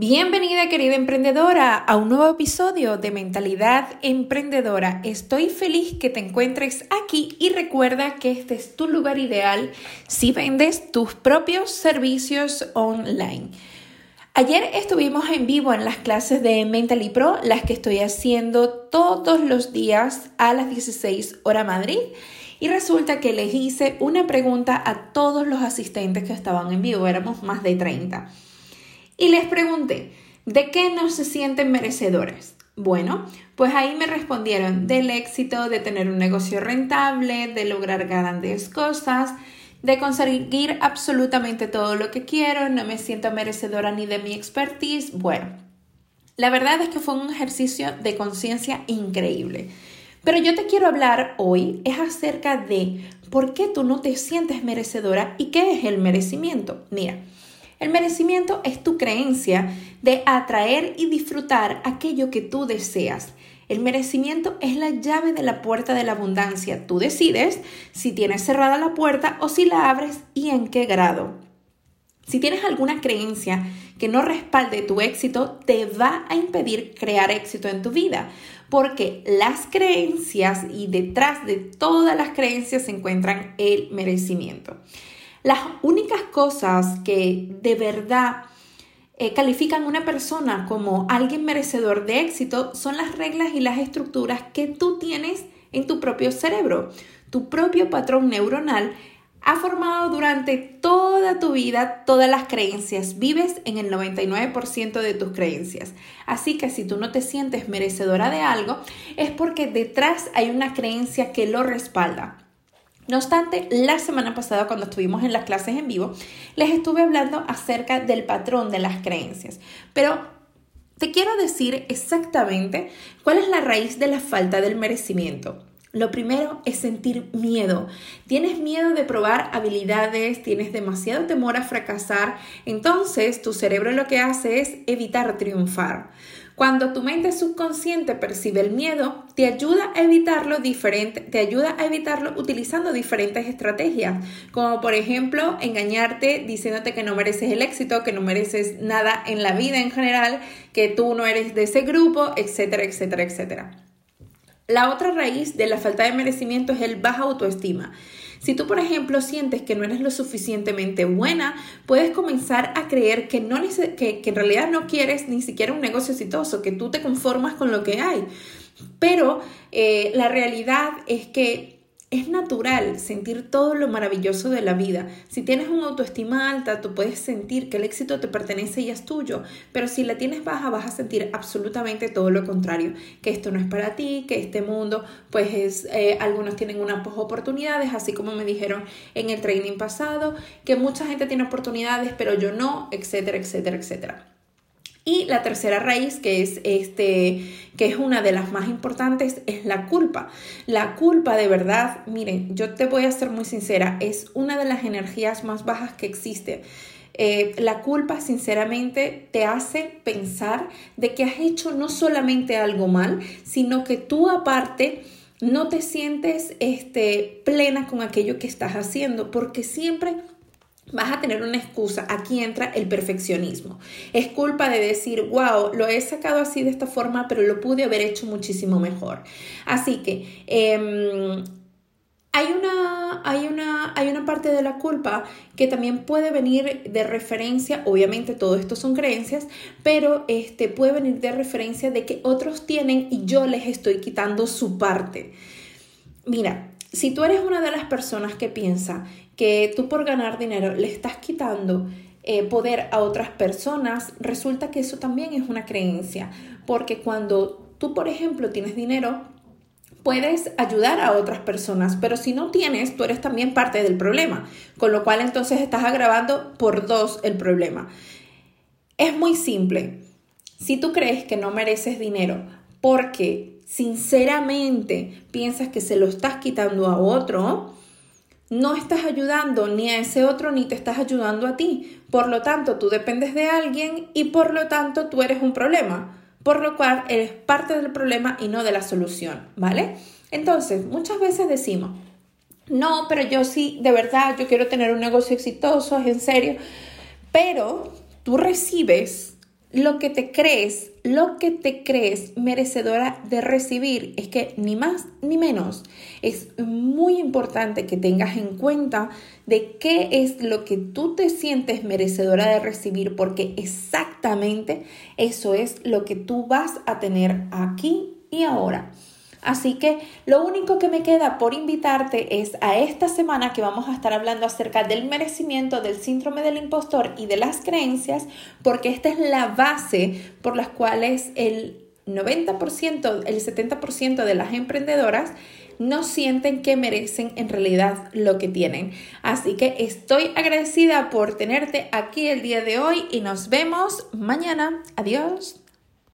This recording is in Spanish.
Bienvenida querida emprendedora a un nuevo episodio de Mentalidad Emprendedora. Estoy feliz que te encuentres aquí y recuerda que este es tu lugar ideal si vendes tus propios servicios online. Ayer estuvimos en vivo en las clases de Mentally Pro, las que estoy haciendo todos los días a las 16 hora Madrid. Y resulta que les hice una pregunta a todos los asistentes que estaban en vivo, éramos más de 30. Y les pregunté, ¿de qué no se sienten merecedores? Bueno, pues ahí me respondieron del éxito, de tener un negocio rentable, de lograr grandes cosas, de conseguir absolutamente todo lo que quiero, no me siento merecedora ni de mi expertise. Bueno, la verdad es que fue un ejercicio de conciencia increíble. Pero yo te quiero hablar hoy es acerca de por qué tú no te sientes merecedora y qué es el merecimiento. Mira, el merecimiento es tu creencia de atraer y disfrutar aquello que tú deseas. El merecimiento es la llave de la puerta de la abundancia. Tú decides si tienes cerrada la puerta o si la abres y en qué grado. Si tienes alguna creencia que no respalde tu éxito, te va a impedir crear éxito en tu vida, porque las creencias y detrás de todas las creencias se encuentran el merecimiento. Las únicas cosas que de verdad eh, califican a una persona como alguien merecedor de éxito son las reglas y las estructuras que tú tienes en tu propio cerebro. Tu propio patrón neuronal ha formado durante toda tu vida todas las creencias. Vives en el 99% de tus creencias. Así que si tú no te sientes merecedora de algo, es porque detrás hay una creencia que lo respalda. No obstante, la semana pasada cuando estuvimos en las clases en vivo, les estuve hablando acerca del patrón de las creencias. Pero te quiero decir exactamente cuál es la raíz de la falta del merecimiento. Lo primero es sentir miedo. Tienes miedo de probar habilidades, tienes demasiado temor a fracasar, entonces tu cerebro lo que hace es evitar triunfar. Cuando tu mente subconsciente percibe el miedo, te ayuda a evitarlo diferente, te ayuda a evitarlo utilizando diferentes estrategias, como por ejemplo engañarte diciéndote que no mereces el éxito, que no mereces nada en la vida en general, que tú no eres de ese grupo, etcétera, etcétera, etcétera. La otra raíz de la falta de merecimiento es el baja autoestima. Si tú, por ejemplo, sientes que no eres lo suficientemente buena, puedes comenzar a creer que, no, que, que en realidad no quieres ni siquiera un negocio exitoso, que tú te conformas con lo que hay. Pero eh, la realidad es que es natural sentir todo lo maravilloso de la vida. Si tienes una autoestima alta, tú puedes sentir que el éxito te pertenece y es tuyo, pero si la tienes baja, vas a sentir absolutamente todo lo contrario, que esto no es para ti, que este mundo, pues es, eh, algunos tienen unas oportunidades, así como me dijeron en el training pasado, que mucha gente tiene oportunidades, pero yo no, etcétera, etcétera, etcétera. Y la tercera raíz, que es, este, que es una de las más importantes, es la culpa. La culpa de verdad, miren, yo te voy a ser muy sincera, es una de las energías más bajas que existe. Eh, la culpa, sinceramente, te hace pensar de que has hecho no solamente algo mal, sino que tú aparte no te sientes este, plena con aquello que estás haciendo, porque siempre vas a tener una excusa. Aquí entra el perfeccionismo. Es culpa de decir, wow, lo he sacado así de esta forma, pero lo pude haber hecho muchísimo mejor. Así que em, hay, una, hay, una, hay una parte de la culpa que también puede venir de referencia, obviamente todo esto son creencias, pero este, puede venir de referencia de que otros tienen y yo les estoy quitando su parte. Mira, si tú eres una de las personas que piensa que tú por ganar dinero le estás quitando eh, poder a otras personas, resulta que eso también es una creencia, porque cuando tú, por ejemplo, tienes dinero, puedes ayudar a otras personas, pero si no tienes, tú eres también parte del problema, con lo cual entonces estás agravando por dos el problema. Es muy simple. Si tú crees que no mereces dinero porque sinceramente piensas que se lo estás quitando a otro, no estás ayudando ni a ese otro ni te estás ayudando a ti. Por lo tanto, tú dependes de alguien y por lo tanto tú eres un problema. Por lo cual eres parte del problema y no de la solución, ¿vale? Entonces, muchas veces decimos, no, pero yo sí, de verdad, yo quiero tener un negocio exitoso, es en serio. Pero tú recibes lo que te crees, lo que te crees merecedora de recibir. Es que ni más ni menos. Es muy importante que tengas en cuenta de qué es lo que tú te sientes merecedora de recibir, porque exactamente eso es lo que tú vas a tener aquí y ahora. Así que lo único que me queda por invitarte es a esta semana que vamos a estar hablando acerca del merecimiento, del síndrome del impostor y de las creencias, porque esta es la base por las cuales el 90%, el 70% de las emprendedoras no sienten que merecen en realidad lo que tienen. Así que estoy agradecida por tenerte aquí el día de hoy y nos vemos mañana. Adiós.